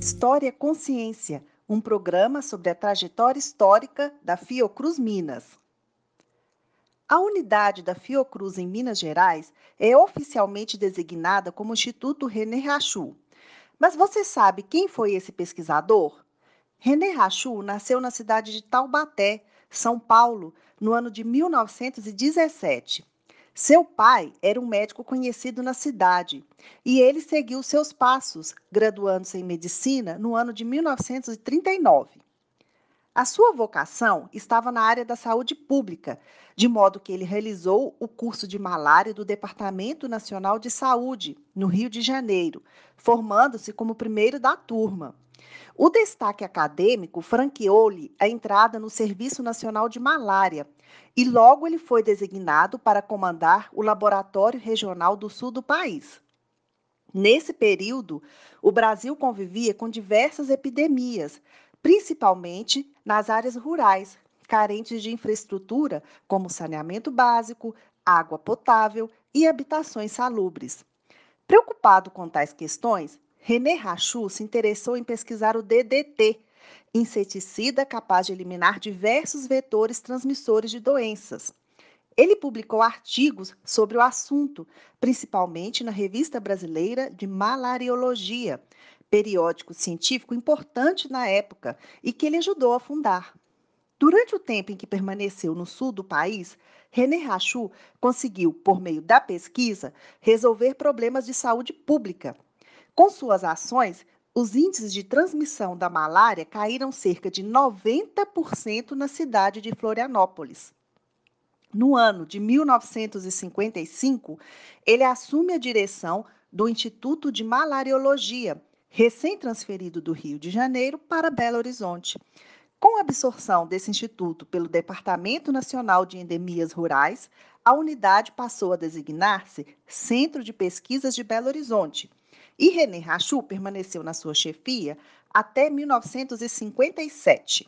História Consciência, um programa sobre a trajetória histórica da Fiocruz Minas. A unidade da Fiocruz em Minas Gerais é oficialmente designada como Instituto René Rachou. Mas você sabe quem foi esse pesquisador? René Rachou nasceu na cidade de Taubaté, São Paulo, no ano de 1917. Seu pai era um médico conhecido na cidade e ele seguiu seus passos, graduando-se em medicina no ano de 1939. A sua vocação estava na área da saúde pública, de modo que ele realizou o curso de malária do Departamento Nacional de Saúde, no Rio de Janeiro, formando-se como primeiro da turma. O destaque acadêmico franqueou-lhe a entrada no Serviço Nacional de Malária e logo ele foi designado para comandar o Laboratório Regional do Sul do país. Nesse período, o Brasil convivia com diversas epidemias, principalmente nas áreas rurais, carentes de infraestrutura como saneamento básico, água potável e habitações salubres. Preocupado com tais questões, René Rachou se interessou em pesquisar o DDT, inseticida capaz de eliminar diversos vetores transmissores de doenças. Ele publicou artigos sobre o assunto, principalmente na Revista Brasileira de Malariologia, periódico científico importante na época e que ele ajudou a fundar. Durante o tempo em que permaneceu no sul do país, René Rachou conseguiu, por meio da pesquisa, resolver problemas de saúde pública. Com suas ações, os índices de transmissão da malária caíram cerca de 90% na cidade de Florianópolis. No ano de 1955, ele assume a direção do Instituto de Malariologia, recém-transferido do Rio de Janeiro para Belo Horizonte. Com a absorção desse instituto pelo Departamento Nacional de Endemias Rurais, a unidade passou a designar-se Centro de Pesquisas de Belo Horizonte. E René Rachou permaneceu na sua chefia até 1957.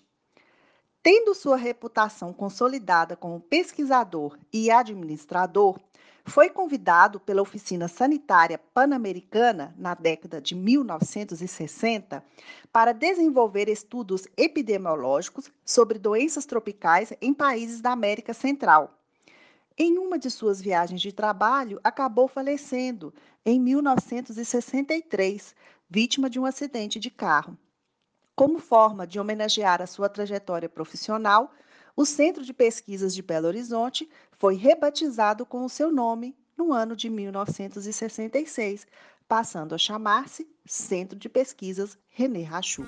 Tendo sua reputação consolidada como pesquisador e administrador, foi convidado pela Oficina Sanitária Pan-Americana, na década de 1960, para desenvolver estudos epidemiológicos sobre doenças tropicais em países da América Central. Em uma de suas viagens de trabalho, acabou falecendo em 1963, vítima de um acidente de carro. Como forma de homenagear a sua trajetória profissional, o Centro de Pesquisas de Belo Horizonte foi rebatizado com o seu nome no ano de 1966, passando a chamar-se Centro de Pesquisas René Rachou.